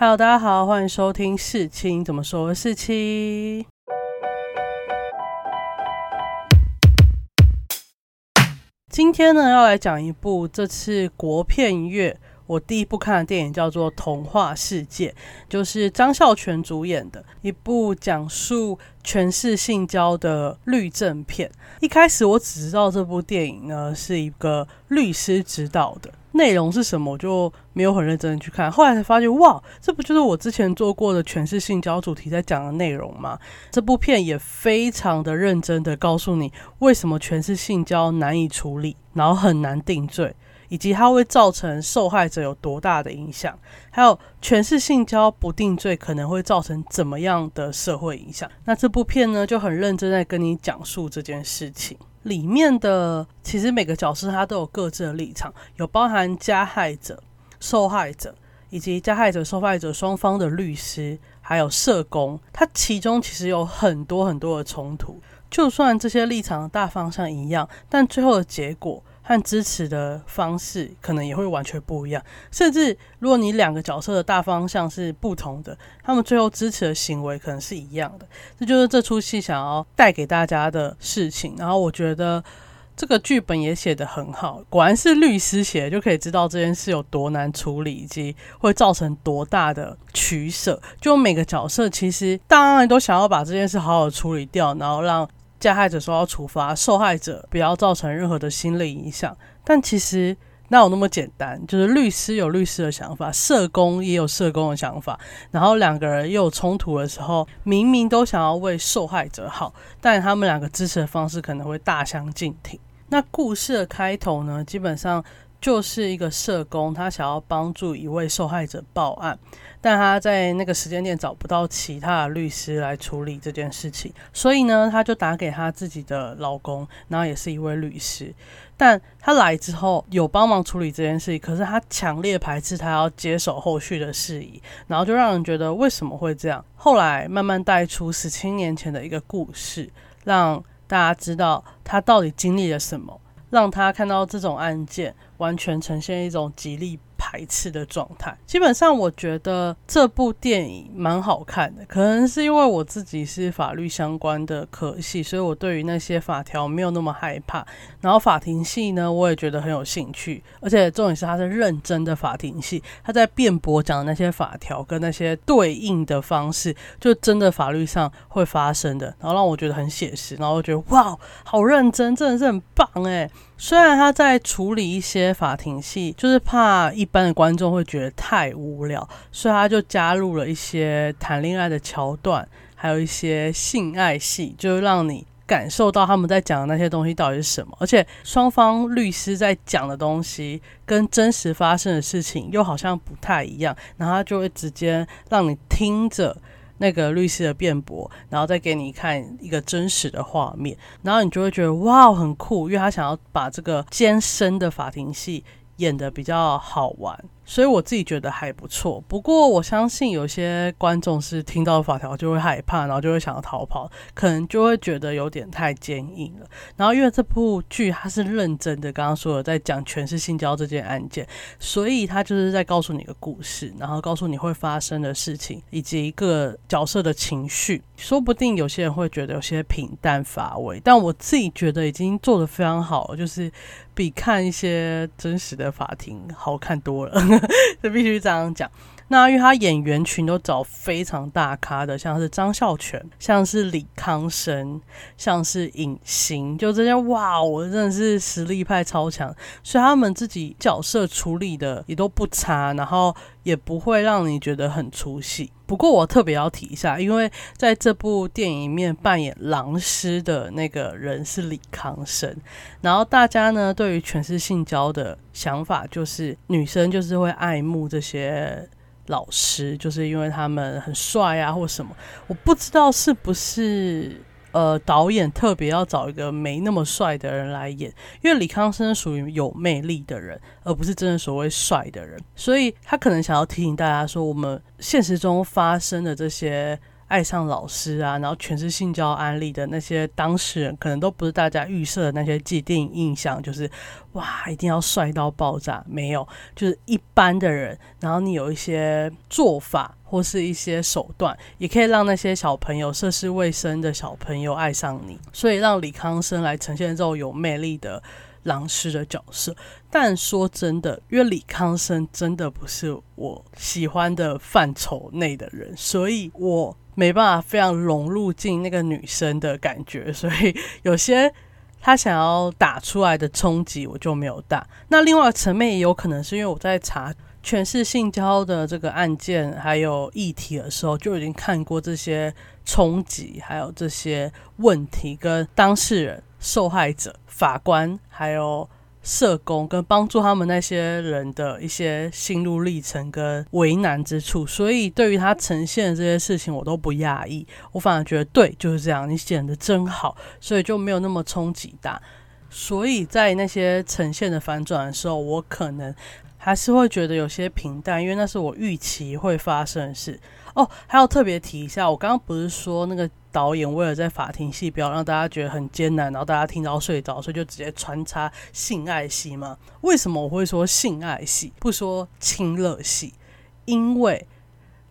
Hello，大家好，欢迎收听世青怎么说世青。今天呢，要来讲一部这次国片月我第一部看的电影，叫做《童话世界》，就是张孝全主演的一部讲述权势性交的律政片。一开始我只知道这部电影呢是一个律师指导的。内容是什么，我就没有很认真的去看。后来才发现，哇，这不就是我之前做过的全是性交主题在讲的内容吗？这部片也非常的认真的告诉你，为什么全是性交难以处理，然后很难定罪，以及它会造成受害者有多大的影响，还有全是性交不定罪可能会造成怎么样的社会影响。那这部片呢，就很认真在跟你讲述这件事情。里面的其实每个角色他都有各自的立场，有包含加害者、受害者以及加害者、受害者双方的律师，还有社工。他其中其实有很多很多的冲突，就算这些立场的大方向一样，但最后的结果。和支持的方式可能也会完全不一样，甚至如果你两个角色的大方向是不同的，他们最后支持的行为可能是一样的。这就是这出戏想要带给大家的事情。然后我觉得这个剧本也写得很好，果然是律师写，就可以知道这件事有多难处理，以及会造成多大的取舍。就每个角色其实当然都想要把这件事好好处理掉，然后让。加害者说要处罚，受害者不要造成任何的心理影响。但其实哪有那么简单？就是律师有律师的想法，社工也有社工的想法，然后两个人又有冲突的时候，明明都想要为受害者好，但他们两个支持的方式可能会大相径庭。那故事的开头呢，基本上。就是一个社工，他想要帮助一位受害者报案，但他在那个时间点找不到其他的律师来处理这件事情，所以呢，他就打给他自己的老公，然后也是一位律师。但他来之后有帮忙处理这件事情，可是他强烈排斥他要接手后续的事宜，然后就让人觉得为什么会这样？后来慢慢带出十七年前的一个故事，让大家知道他到底经历了什么，让他看到这种案件。完全呈现一种极力排斥的状态。基本上，我觉得这部电影蛮好看的。可能是因为我自己是法律相关的科系，所以我对于那些法条没有那么害怕。然后法庭戏呢，我也觉得很有兴趣。而且重点是，它是认真的法庭戏，他在辩驳讲的那些法条跟那些对应的方式，就真的法律上会发生的。然后让我觉得很写实，然后我觉得哇，好认真，真的是很棒哎。虽然他在处理一些法庭戏，就是怕一般的观众会觉得太无聊，所以他就加入了一些谈恋爱的桥段，还有一些性爱戏，就让你感受到他们在讲的那些东西到底是什么。而且双方律师在讲的东西跟真实发生的事情又好像不太一样，然后他就会直接让你听着。那个律师的辩驳，然后再给你看一个真实的画面，然后你就会觉得哇，很酷，因为他想要把这个艰深的法庭戏演得比较好玩。所以我自己觉得还不错，不过我相信有些观众是听到法条就会害怕，然后就会想要逃跑，可能就会觉得有点太坚硬了。然后因为这部剧它是认真的，刚刚说的在讲全是性交这件案件，所以他就是在告诉你一个故事，然后告诉你会发生的事情以及一个角色的情绪。说不定有些人会觉得有些平淡乏味，但我自己觉得已经做得非常好，就是比看一些真实的法庭好看多了。这必须这样讲。那因为他演员群都找非常大咖的，像是张孝全，像是李康生，像是尹星，就这些哇，我真的是实力派超强，所以他们自己角色处理的也都不差，然后也不会让你觉得很出戏。不过我特别要提一下，因为在这部电影里面扮演狼师的那个人是李康生，然后大家呢对于全是性交的想法就是女生就是会爱慕这些。老师就是因为他们很帅啊，或什么，我不知道是不是呃导演特别要找一个没那么帅的人来演，因为李康生属于有魅力的人，而不是真的所谓帅的人，所以他可能想要提醒大家说，我们现实中发生的这些爱上老师啊，然后全是性交案例的那些当事人，可能都不是大家预设的那些既定印象，就是哇，一定要帅到爆炸，没有，就是一般的人。然后你有一些做法或是一些手段，也可以让那些小朋友涉世未深的小朋友爱上你，所以让李康生来呈现这种有魅力的。狼师的角色，但说真的，因为李康生真的不是我喜欢的范畴内的人，所以我没办法非常融入进那个女生的感觉，所以有些他想要打出来的冲击，我就没有打。那另外层面也有可能是因为我在查全是性交的这个案件还有议题的时候，就已经看过这些冲击，还有这些问题跟当事人。受害者、法官还有社工，跟帮助他们那些人的一些心路历程跟为难之处，所以对于他呈现的这些事情，我都不讶异，我反而觉得对，就是这样，你写的真好，所以就没有那么冲击大。所以在那些呈现的反转的时候，我可能还是会觉得有些平淡，因为那是我预期会发生的事。哦，还要特别提一下，我刚刚不是说那个导演为了在法庭戏不要让大家觉得很艰难，然后大家听到睡着，所以就直接穿插性爱戏吗？为什么我会说性爱戏，不说亲热戏？因为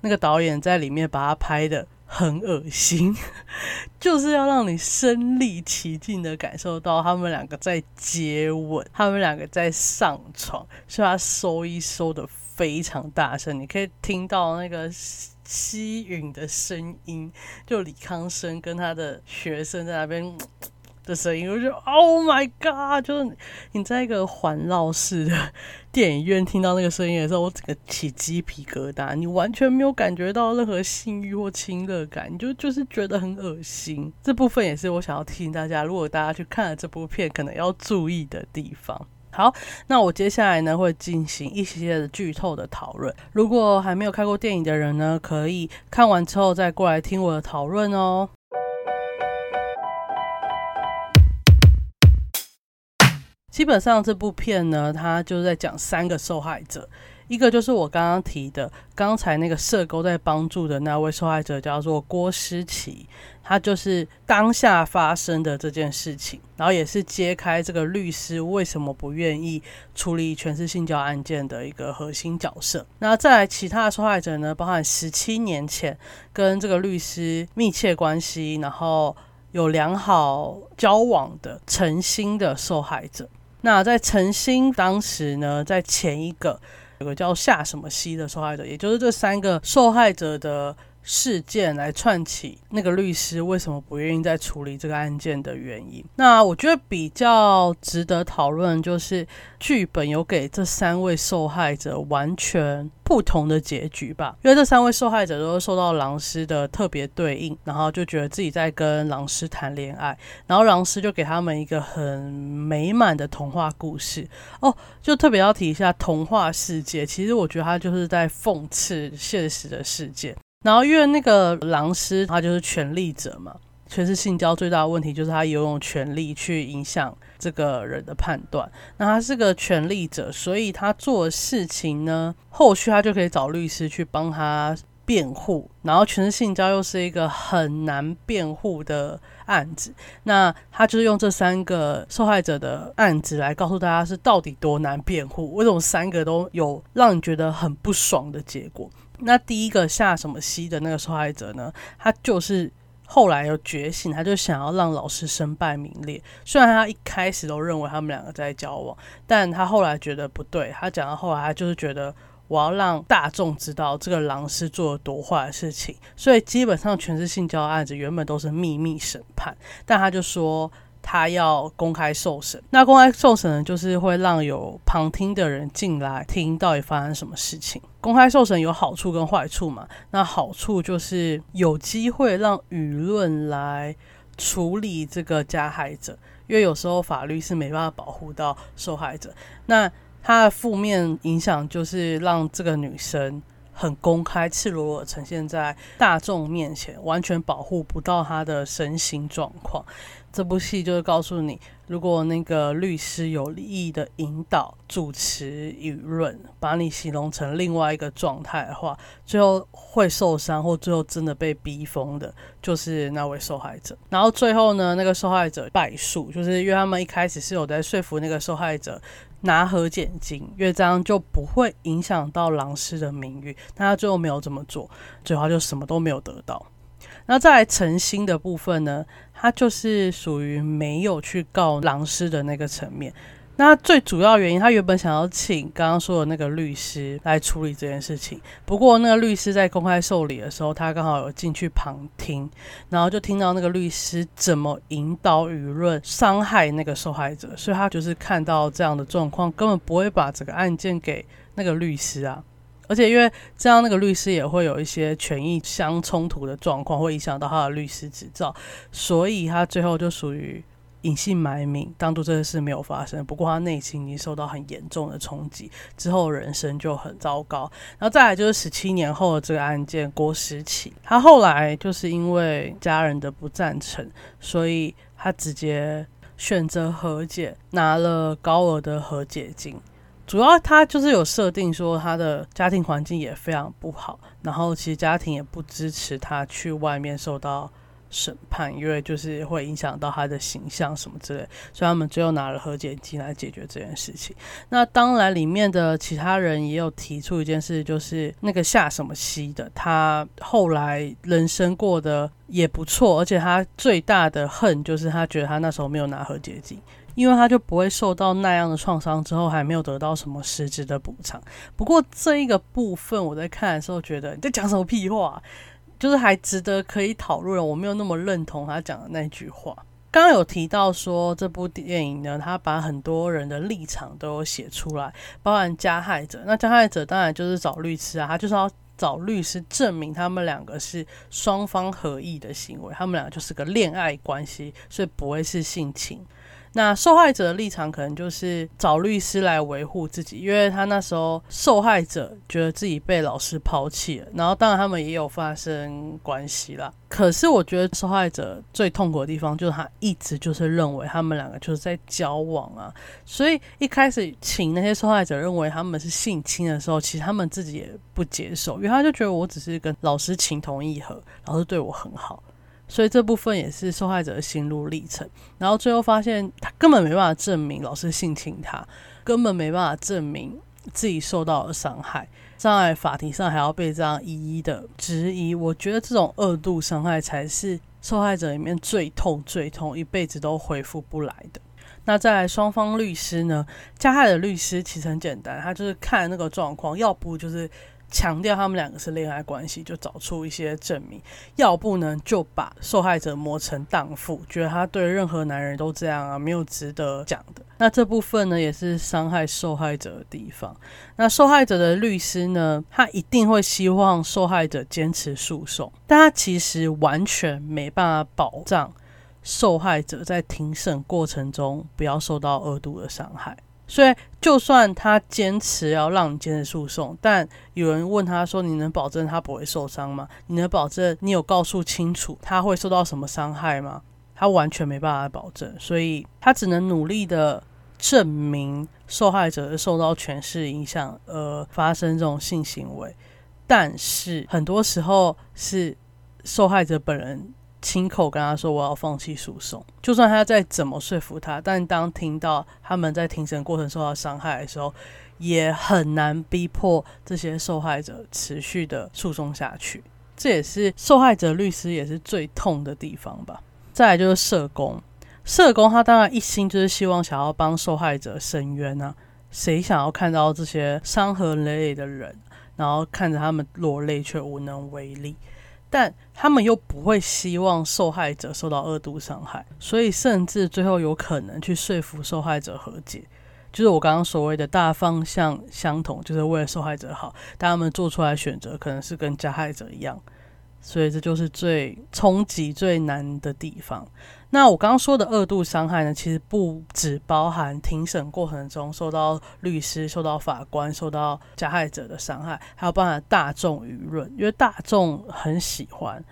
那个导演在里面把它拍的很恶心，就是要让你身临其境的感受到他们两个在接吻，他们两个在上床，所以他收一收的非常大声，你可以听到那个。吸吮的声音，就李康生跟他的学生在那边 的声音，我就 Oh my God！就是你在一个环绕式的电影院听到那个声音的时候，我整个起鸡皮疙瘩。你完全没有感觉到任何性欲或亲热感，你就就是觉得很恶心。这部分也是我想要提醒大家，如果大家去看了这部片，可能要注意的地方。好，那我接下来呢会进行一些的剧透的讨论。如果还没有看过电影的人呢，可以看完之后再过来听我的讨论哦。基本上这部片呢，它就是在讲三个受害者。一个就是我刚刚提的，刚才那个社工在帮助的那位受害者叫做郭诗琪，他就是当下发生的这件事情，然后也是揭开这个律师为什么不愿意处理全是性交案件的一个核心角色。那再来其他的受害者呢，包含十七年前跟这个律师密切关系，然后有良好交往的陈星的受害者。那在陈星当时呢，在前一个。有个叫夏什么西的受害者，也就是这三个受害者的事件来串起那个律师为什么不愿意再处理这个案件的原因。那我觉得比较值得讨论，就是剧本有给这三位受害者完全。不同的结局吧，因为这三位受害者都是受到狼师的特别对应，然后就觉得自己在跟狼师谈恋爱，然后狼师就给他们一个很美满的童话故事哦。就特别要提一下童话世界，其实我觉得他就是在讽刺现实的世界。然后因为那个狼师他就是权力者嘛，全是性交最大的问题就是他有用权力去影响。这个人的判断，那他是个权力者，所以他做事情呢，后续他就可以找律师去帮他辩护。然后全是性交又是一个很难辩护的案子，那他就是用这三个受害者的案子来告诉大家是到底多难辩护，为什么三个都有让你觉得很不爽的结果。那第一个下什么西的那个受害者呢，他就是。后来有觉醒，他就想要让老师身败名裂。虽然他一开始都认为他们两个在交往，但他后来觉得不对。他讲到后来，他就是觉得我要让大众知道这个狼师做了多坏的事情。所以基本上全是性交案子，原本都是秘密审判，但他就说。他要公开受审，那公开受审呢，就是会让有旁听的人进来听到底发生什么事情。公开受审有好处跟坏处嘛？那好处就是有机会让舆论来处理这个加害者，因为有时候法律是没办法保护到受害者。那它的负面影响就是让这个女生很公开、赤裸裸呈现在大众面前，完全保护不到他的身心状况。这部戏就是告诉你，如果那个律师有利益的引导、主持舆论，把你形容成另外一个状态的话，最后会受伤，或最后真的被逼疯的，就是那位受害者。然后最后呢，那个受害者败诉，就是因为他们一开始是有在说服那个受害者拿和解金，因为这样就不会影响到狼师的名誉。但他最后没有这么做，最后就什么都没有得到。那再来诚心的部分呢？他就是属于没有去告狼师的那个层面。那最主要原因，他原本想要请刚刚说的那个律师来处理这件事情。不过那个律师在公开受理的时候，他刚好有进去旁听，然后就听到那个律师怎么引导舆论伤害那个受害者，所以他就是看到这样的状况，根本不会把这个案件给那个律师啊。而且因为这样，那个律师也会有一些权益相冲突的状况，会影响到他的律师执照，所以他最后就属于隐姓埋名，当做这件事没有发生。不过他内心已经受到很严重的冲击，之后人生就很糟糕。然后再来就是十七年后的这个案件，郭时起，他后来就是因为家人的不赞成，所以他直接选择和解，拿了高额的和解金。主要他就是有设定说他的家庭环境也非常不好，然后其实家庭也不支持他去外面受到审判，因为就是会影响到他的形象什么之类，所以他们最后拿了和解金来解决这件事情。那当然里面的其他人也有提出一件事，就是那个夏什么西的，他后来人生过得也不错，而且他最大的恨就是他觉得他那时候没有拿和解金。因为他就不会受到那样的创伤，之后还没有得到什么实质的补偿。不过这一个部分，我在看的时候觉得你在讲什么屁话，就是还值得可以讨论。我没有那么认同他讲的那句话。刚刚有提到说这部电影呢，他把很多人的立场都有写出来，包含加害者。那加害者当然就是找律师啊，他就是要找律师证明他们两个是双方合意的行为，他们俩就是个恋爱关系，所以不会是性侵。那受害者的立场可能就是找律师来维护自己，因为他那时候受害者觉得自己被老师抛弃了，然后当然他们也有发生关系啦。可是我觉得受害者最痛苦的地方就是他一直就是认为他们两个就是在交往啊，所以一开始请那些受害者认为他们是性侵的时候，其实他们自己也不接受，因为他就觉得我只是跟老师情投意合，老师对我很好。所以这部分也是受害者的心路历程，然后最后发现他根本没办法证明老师性侵他，根本没办法证明自己受到了伤害，在法庭上还要被这样一一的质疑。我觉得这种二度伤害才是受害者里面最痛、最痛，一辈子都恢复不来的。那在双方律师呢？加害的律师其实很简单，他就是看那个状况，要不就是。强调他们两个是恋爱关系，就找出一些证明；要不呢，就把受害者磨成荡妇，觉得他对任何男人都这样啊，没有值得讲的。那这部分呢，也是伤害受害者的地方。那受害者的律师呢，他一定会希望受害者坚持诉讼，但他其实完全没办法保障受害者在庭审过程中不要受到二度的伤害。所以，就算他坚持要让你坚持诉讼，但有人问他说：“你能保证他不会受伤吗？你能保证你有告诉清楚他会受到什么伤害吗？”他完全没办法保证，所以他只能努力的证明受害者是受到权势影响而发生这种性行为，但是很多时候是受害者本人。亲口跟他说我要放弃诉讼，就算他再怎么说服他，但当听到他们在庭审过程受到伤害的时候，也很难逼迫这些受害者持续的诉讼下去。这也是受害者律师也是最痛的地方吧。再来就是社工，社工他当然一心就是希望想要帮受害者伸冤啊，谁想要看到这些伤痕累累的人，然后看着他们落泪却无能为力？但他们又不会希望受害者受到二度伤害，所以甚至最后有可能去说服受害者和解，就是我刚刚所谓的大方向相同，就是为了受害者好，但他们做出来选择可能是跟加害者一样，所以这就是最冲击最难的地方。那我刚刚说的二度伤害呢，其实不只包含庭审过程中受到律师、受到法官、受到加害者的伤害，还有包含大众舆论，因为大众很喜欢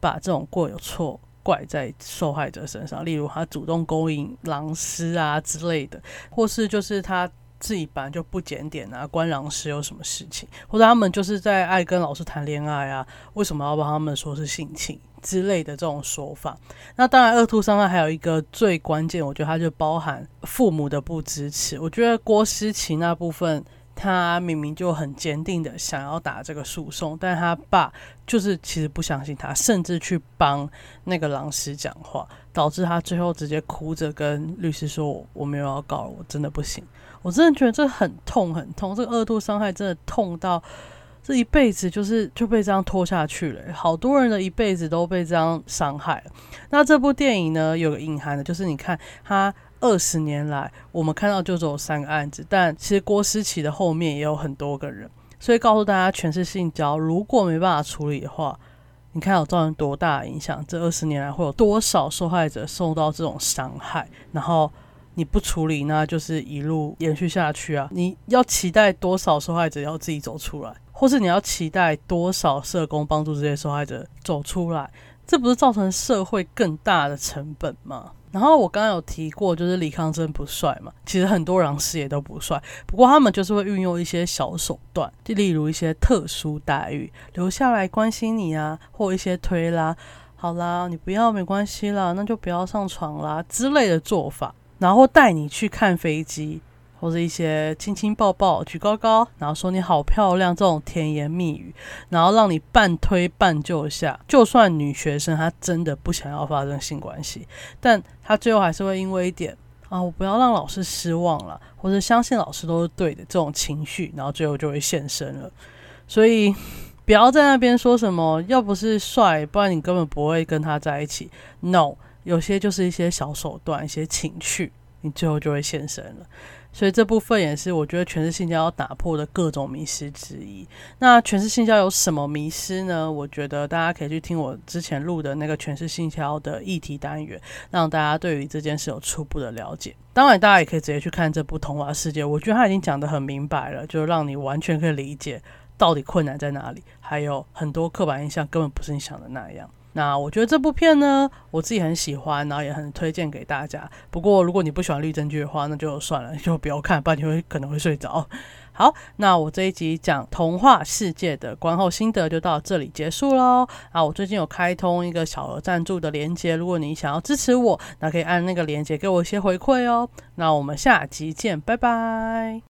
把这种过有错怪在受害者身上，例如他主动勾引狼师啊之类的，或是就是他。自己本来就不检点啊，关老师有什么事情，或者他们就是在爱跟老师谈恋爱啊，为什么要帮他们说是性侵之类的这种说法？那当然，恶兔伤害还有一个最关键，我觉得它就包含父母的不支持。我觉得郭思琪那部分，他明明就很坚定的想要打这个诉讼，但他爸就是其实不相信他，甚至去帮那个老师讲话，导致他最后直接哭着跟律师说：“我没有要告，我真的不行。”我真的觉得这很痛很痛，这个二度伤害真的痛到这一辈子就是就被这样拖下去了。好多人的一辈子都被这样伤害了。那这部电影呢，有个隐含的，就是你看他二十年来，我们看到就只有三个案子，但其实郭思琪的后面也有很多个人，所以告诉大家，全是性交，如果没办法处理的话，你看有造成多大的影响？这二十年来会有多少受害者受到这种伤害？然后。你不处理，那就是一路延续下去啊！你要期待多少受害者要自己走出来，或是你要期待多少社工帮助这些受害者走出来？这不是造成社会更大的成本吗？然后我刚刚有提过，就是李康真不帅嘛，其实很多狼师也都不帅，不过他们就是会运用一些小手段，就例如一些特殊待遇，留下来关心你啊，或一些推拉，好啦，你不要没关系啦，那就不要上床啦之类的做法。然后带你去看飞机，或者一些亲亲抱抱、举高高，然后说你好漂亮这种甜言蜜语，然后让你半推半就下。就算女学生她真的不想要发生性关系，但她最后还是会因为一点啊，我不要让老师失望了，或者相信老师都是对的这种情绪，然后最后就会现身了。所以不要在那边说什么，要不是帅，不然你根本不会跟他在一起。No。有些就是一些小手段、一些情趣，你最后就会现身了。所以这部分也是我觉得全是性交要打破的各种迷失之一。那全是性交有什么迷失呢？我觉得大家可以去听我之前录的那个全是性交的议题单元，让大家对于这件事有初步的了解。当然，大家也可以直接去看这部童话世界，我觉得他已经讲得很明白了，就让你完全可以理解到底困难在哪里，还有很多刻板印象根本不是你想的那样。那我觉得这部片呢，我自己很喜欢，然后也很推荐给大家。不过如果你不喜欢律政剧的话，那就算了，就不要看，不然你会可能会睡着。好，那我这一集讲童话世界的观后心得就到这里结束喽。啊，我最近有开通一个小额赞助的连接，如果你想要支持我，那可以按那个连接给我一些回馈哦。那我们下集见，拜拜。